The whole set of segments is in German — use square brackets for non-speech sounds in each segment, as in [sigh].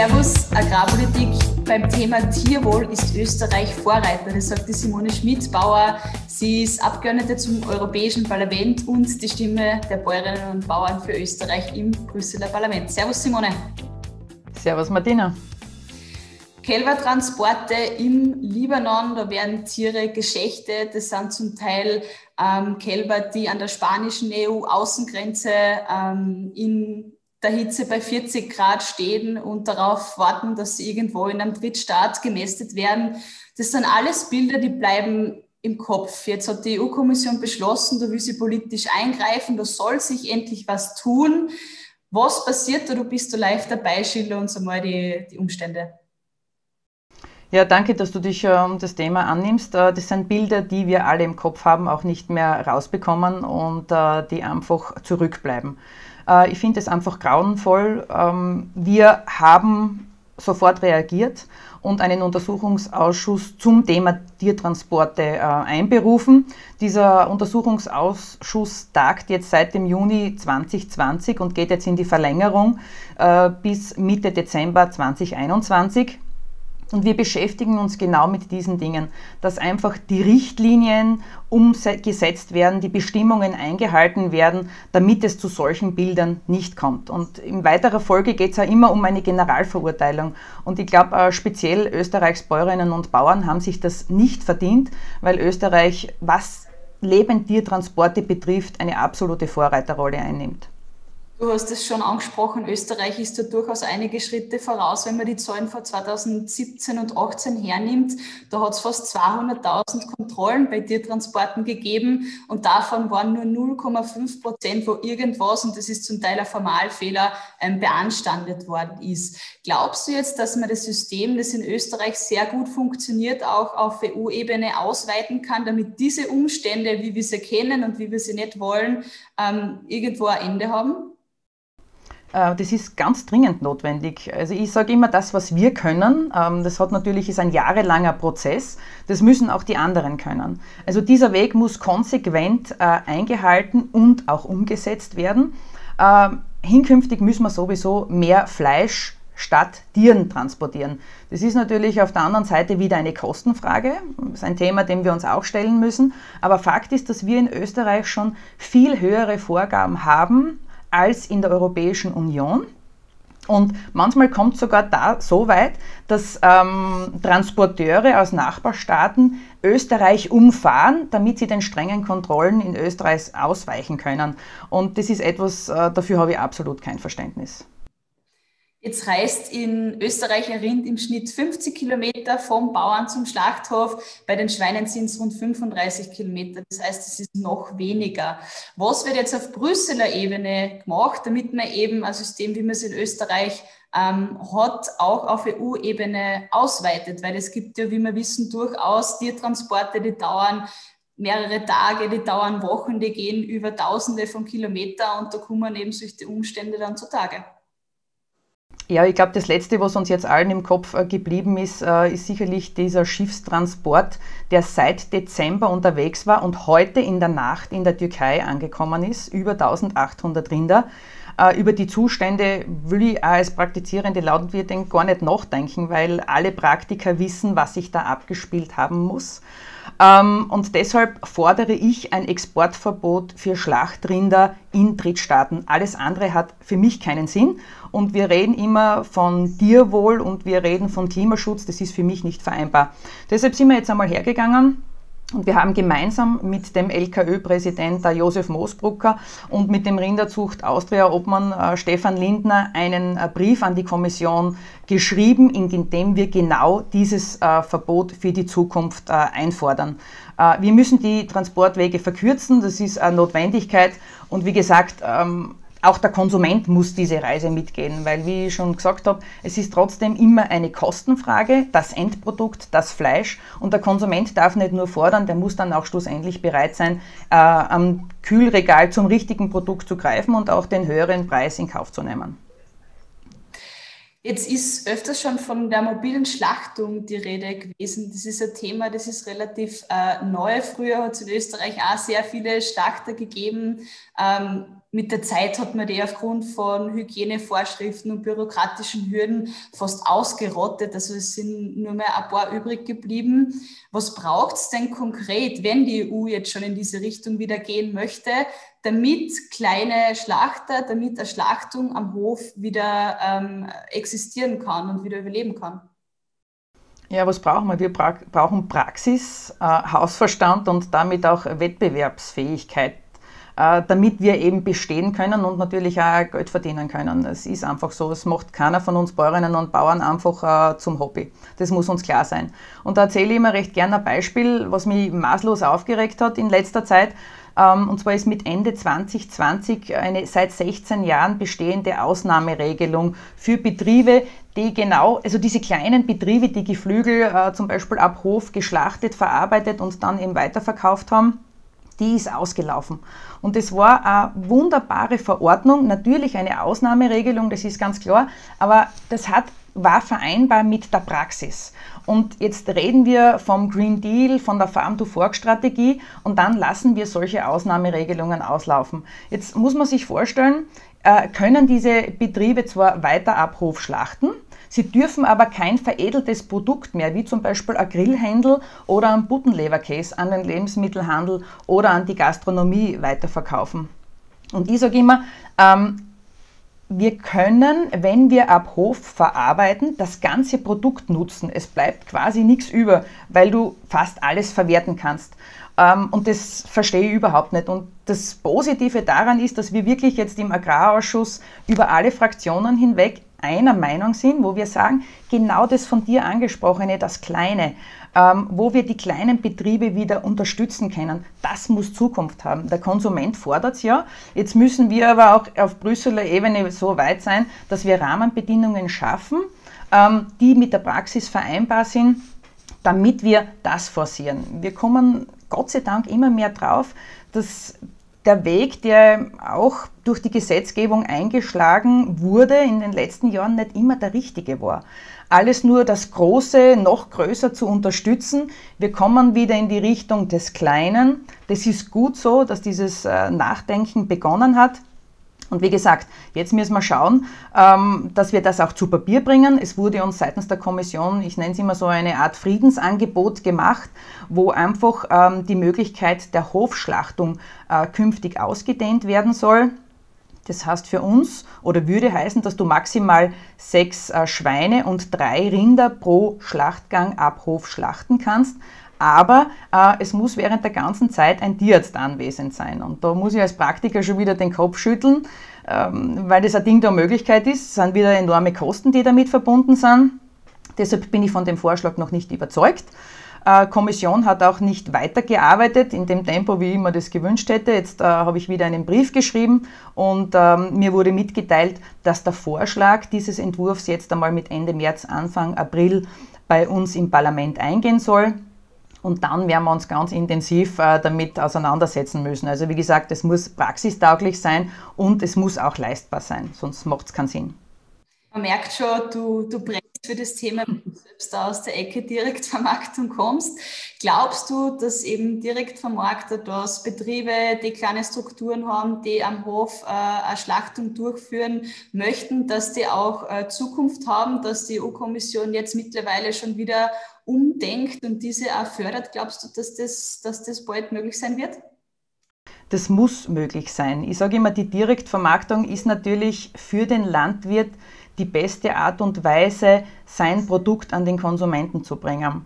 Servus Agrarpolitik. Beim Thema Tierwohl ist Österreich Vorreiter. Das sagt die Simone Schmidt-Bauer. Sie ist Abgeordnete zum Europäischen Parlament und die Stimme der Bäuerinnen und Bauern für Österreich im Brüsseler Parlament. Servus Simone. Servus Martina. Kälbertransporte im Libanon, da werden Tiere geschächtet. Das sind zum Teil ähm, Kälber, die an der spanischen EU-Außengrenze ähm, in der Hitze bei 40 Grad stehen und darauf warten, dass sie irgendwo in einem Drittstaat gemästet werden. Das sind alles Bilder, die bleiben im Kopf. Jetzt hat die EU-Kommission beschlossen, da will sie politisch eingreifen, da soll sich endlich was tun. Was passiert da? Du bist du live dabei, schilder uns einmal die, die Umstände. Ja, danke, dass du dich um das Thema annimmst. Äh, das sind Bilder, die wir alle im Kopf haben, auch nicht mehr rausbekommen und äh, die einfach zurückbleiben. Äh, ich finde es einfach grauenvoll. Ähm, wir haben sofort reagiert und einen Untersuchungsausschuss zum Thema Tiertransporte einberufen. Dieser Untersuchungsausschuss tagt jetzt seit dem Juni 2020 und geht jetzt in die Verlängerung bis Mitte Dezember 2021. Und wir beschäftigen uns genau mit diesen Dingen, dass einfach die Richtlinien umgesetzt werden, die Bestimmungen eingehalten werden, damit es zu solchen Bildern nicht kommt. Und in weiterer Folge geht es ja immer um eine Generalverurteilung. Und ich glaube, äh, speziell Österreichs Bäuerinnen und Bauern haben sich das nicht verdient, weil Österreich, was Lebendtiertransporte betrifft, eine absolute Vorreiterrolle einnimmt. Du hast es schon angesprochen, Österreich ist da durchaus einige Schritte voraus, wenn man die Zahlen von 2017 und 2018 hernimmt. Da hat es fast 200.000 Kontrollen bei Tiertransporten gegeben und davon waren nur 0,5 Prozent, wo irgendwas, und das ist zum Teil ein Formalfehler, ähm, beanstandet worden ist. Glaubst du jetzt, dass man das System, das in Österreich sehr gut funktioniert, auch auf EU-Ebene ausweiten kann, damit diese Umstände, wie wir sie kennen und wie wir sie nicht wollen, ähm, irgendwo ein Ende haben? Äh, das ist ganz dringend notwendig. Also ich sage immer, das, was wir können, ähm, das hat natürlich ist ein jahrelanger Prozess. Das müssen auch die anderen können. Also dieser Weg muss konsequent äh, eingehalten und auch umgesetzt werden. Ähm, hinkünftig müssen wir sowieso mehr Fleisch statt Tieren transportieren. Das ist natürlich auf der anderen Seite wieder eine Kostenfrage. Das ist ein Thema, dem wir uns auch stellen müssen. Aber Fakt ist, dass wir in Österreich schon viel höhere Vorgaben haben als in der Europäischen Union. Und manchmal kommt sogar da so weit, dass ähm, Transporteure aus Nachbarstaaten Österreich umfahren, damit sie den strengen Kontrollen in Österreich ausweichen können. Und das ist etwas, äh, dafür habe ich absolut kein Verständnis. Jetzt reist in Österreich ein Rind im Schnitt 50 Kilometer vom Bauern zum Schlachthof. Bei den Schweinen sind es rund 35 Kilometer. Das heißt, es ist noch weniger. Was wird jetzt auf Brüsseler Ebene gemacht, damit man eben ein System, wie man es in Österreich ähm, hat, auch auf EU-Ebene ausweitet? Weil es gibt ja, wie wir wissen, durchaus Tiertransporte, die dauern mehrere Tage, die dauern Wochen, die gehen über Tausende von Kilometern und da kommen eben solche Umstände dann zutage. Ja, ich glaube, das Letzte, was uns jetzt allen im Kopf äh, geblieben ist, äh, ist sicherlich dieser Schiffstransport, der seit Dezember unterwegs war und heute in der Nacht in der Türkei angekommen ist, über 1800 Rinder. Äh, über die Zustände will ich als praktizierende Landwirtin gar nicht nachdenken, weil alle Praktiker wissen, was sich da abgespielt haben muss. Ähm, und deshalb fordere ich ein Exportverbot für Schlachtrinder in Drittstaaten. Alles andere hat für mich keinen Sinn. Und wir reden immer von Tierwohl und wir reden von Klimaschutz. Das ist für mich nicht vereinbar. Deshalb sind wir jetzt einmal hergegangen und wir haben gemeinsam mit dem LKÖ-Präsident Josef Moosbrucker und mit dem Rinderzucht Austria-Obmann äh, Stefan Lindner einen äh, Brief an die Kommission geschrieben, in dem wir genau dieses äh, Verbot für die Zukunft einfordern. Wir müssen die Transportwege verkürzen, das ist eine Notwendigkeit. Und wie gesagt, ähm, auch der Konsument muss diese Reise mitgehen, weil, wie ich schon gesagt habe, es ist trotzdem immer eine Kostenfrage, das Endprodukt, das Fleisch. Und der Konsument darf nicht nur fordern, der muss dann auch schlussendlich bereit sein, äh, am Kühlregal zum richtigen Produkt zu greifen und auch den höheren Preis in Kauf zu nehmen. Jetzt ist öfters schon von der mobilen Schlachtung die Rede gewesen. Das ist ein Thema, das ist relativ äh, neu. Früher hat es in Österreich auch sehr viele Schlachter gegeben. Ähm, mit der Zeit hat man die aufgrund von Hygienevorschriften und bürokratischen Hürden fast ausgerottet. Also es sind nur mehr ein paar übrig geblieben. Was braucht es denn konkret, wenn die EU jetzt schon in diese Richtung wieder gehen möchte, damit kleine Schlachter, damit eine Schlachtung am Hof wieder ähm, existieren kann und wieder überleben kann? Ja, was brauchen wir? Wir brauchen Praxis, äh, Hausverstand und damit auch Wettbewerbsfähigkeit äh, damit wir eben bestehen können und natürlich auch Geld verdienen können. Es ist einfach so, es macht keiner von uns Bäuerinnen und Bauern einfach äh, zum Hobby. Das muss uns klar sein. Und da erzähle ich immer recht gerne ein Beispiel, was mich maßlos aufgeregt hat in letzter Zeit. Ähm, und zwar ist mit Ende 2020 eine seit 16 Jahren bestehende Ausnahmeregelung für Betriebe, die genau, also diese kleinen Betriebe, die Geflügel äh, zum Beispiel ab Hof geschlachtet, verarbeitet und dann eben weiterverkauft haben die ist ausgelaufen. Und es war eine wunderbare Verordnung, natürlich eine Ausnahmeregelung, das ist ganz klar, aber das hat, war vereinbar mit der Praxis. Und jetzt reden wir vom Green Deal, von der Farm-to-Fork-Strategie und dann lassen wir solche Ausnahmeregelungen auslaufen. Jetzt muss man sich vorstellen, äh, können diese Betriebe zwar weiter ab schlachten, Sie dürfen aber kein veredeltes Produkt mehr, wie zum Beispiel ein Grillhändel oder ein Buttenleberkäse an den Lebensmittelhandel oder an die Gastronomie weiterverkaufen. Und ich sage immer, ähm, wir können, wenn wir ab Hof verarbeiten, das ganze Produkt nutzen. Es bleibt quasi nichts über, weil du fast alles verwerten kannst. Ähm, und das verstehe ich überhaupt nicht. Und das Positive daran ist, dass wir wirklich jetzt im Agrarausschuss über alle Fraktionen hinweg einer Meinung sind, wo wir sagen, genau das von dir angesprochene, das Kleine, ähm, wo wir die kleinen Betriebe wieder unterstützen können, das muss Zukunft haben. Der Konsument fordert es ja. Jetzt müssen wir aber auch auf Brüsseler Ebene so weit sein, dass wir Rahmenbedingungen schaffen, ähm, die mit der Praxis vereinbar sind, damit wir das forcieren. Wir kommen Gott sei Dank immer mehr drauf, dass der Weg, der auch durch die Gesetzgebung eingeschlagen wurde in den letzten Jahren, nicht immer der richtige war. Alles nur das Große noch größer zu unterstützen. Wir kommen wieder in die Richtung des Kleinen. Das ist gut so, dass dieses äh, Nachdenken begonnen hat. Und wie gesagt, jetzt müssen wir schauen, ähm, dass wir das auch zu Papier bringen. Es wurde uns seitens der Kommission, ich nenne es immer so eine Art Friedensangebot gemacht, wo einfach ähm, die Möglichkeit der Hofschlachtung äh, künftig ausgedehnt werden soll. Das heißt für uns oder würde heißen, dass du maximal sechs äh, Schweine und drei Rinder pro Schlachtgang ab Hof schlachten kannst aber äh, es muss während der ganzen Zeit ein Tierarzt anwesend sein. Und da muss ich als Praktiker schon wieder den Kopf schütteln, ähm, weil das ein Ding der Möglichkeit ist. Es sind wieder enorme Kosten, die damit verbunden sind. Deshalb bin ich von dem Vorschlag noch nicht überzeugt. Äh, Kommission hat auch nicht weitergearbeitet in dem Tempo, wie ich mir das gewünscht hätte. Jetzt äh, habe ich wieder einen Brief geschrieben und ähm, mir wurde mitgeteilt, dass der Vorschlag dieses Entwurfs jetzt einmal mit Ende März, Anfang April bei uns im Parlament eingehen soll. Und dann werden wir uns ganz intensiv äh, damit auseinandersetzen müssen. Also wie gesagt, es muss praxistauglich sein und es muss auch leistbar sein, sonst macht es keinen Sinn. Man merkt schon, du, du brennst für das Thema, wenn du selbst aus der Ecke Direktvermarktung [laughs] kommst. Glaubst du, dass eben Direktvermarkter, dass Betriebe, die kleine Strukturen haben, die am Hof äh, eine Schlachtung durchführen möchten, dass die auch äh, Zukunft haben, dass die EU-Kommission jetzt mittlerweile schon wieder umdenkt und diese auch fördert? Glaubst du, dass das, dass das bald möglich sein wird? Das muss möglich sein. Ich sage immer, die Direktvermarktung ist natürlich für den Landwirt die beste Art und Weise, sein Produkt an den Konsumenten zu bringen.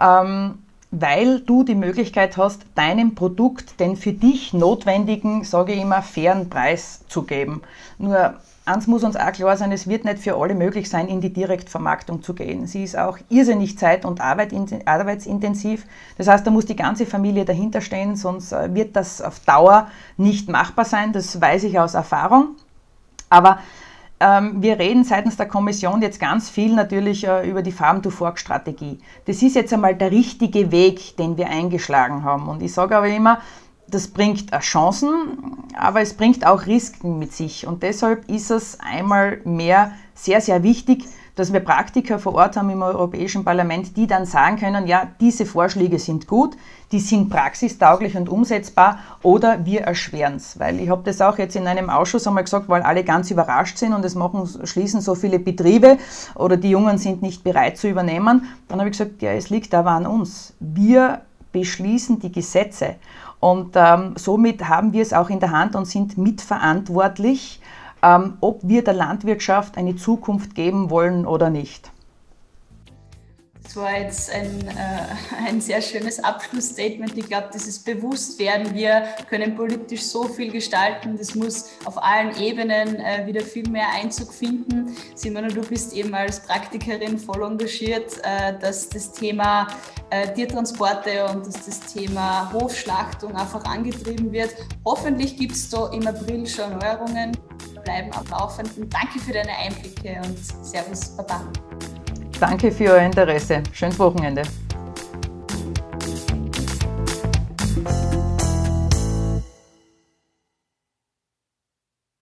Ähm, weil du die Möglichkeit hast, deinem Produkt den für dich notwendigen, sage ich immer, fairen Preis zu geben. Nur eins muss uns auch klar sein, es wird nicht für alle möglich sein, in die Direktvermarktung zu gehen. Sie ist auch irrsinnig zeit- und arbeitsintensiv. Das heißt, da muss die ganze Familie dahinter stehen, sonst äh, wird das auf Dauer nicht machbar sein. Das weiß ich aus Erfahrung. Aber ähm, wir reden seitens der Kommission jetzt ganz viel natürlich äh, über die Farm-to-Fork-Strategie. Das ist jetzt einmal der richtige Weg, den wir eingeschlagen haben. Und ich sage aber immer, das bringt Chancen, aber es bringt auch Risiken mit sich. Und deshalb ist es einmal mehr sehr, sehr wichtig, dass wir Praktiker vor Ort haben im Europäischen Parlament, die dann sagen können, ja, diese Vorschläge sind gut, die sind praxistauglich und umsetzbar oder wir erschweren es. Weil ich habe das auch jetzt in einem Ausschuss einmal gesagt, weil alle ganz überrascht sind und es machen, schließen so viele Betriebe oder die Jungen sind nicht bereit zu übernehmen. Dann habe ich gesagt, ja, es liegt aber an uns. Wir beschließen die Gesetze und ähm, somit haben wir es auch in der Hand und sind mitverantwortlich ähm, ob wir der Landwirtschaft eine Zukunft geben wollen oder nicht. Das war jetzt ein, äh, ein sehr schönes Abschlussstatement. Ich glaube, dieses Bewusstwerden, wir können politisch so viel gestalten, das muss auf allen Ebenen äh, wieder viel mehr Einzug finden. Simona, du bist eben als Praktikerin voll engagiert, äh, dass das Thema äh, Tiertransporte und dass das Thema Hofschlachtung einfach angetrieben wird. Hoffentlich gibt es da im April schon Neuerungen bleiben am Laufenden. Danke für deine Einblicke und Servus, Baba. Danke für euer Interesse. Schönes Wochenende.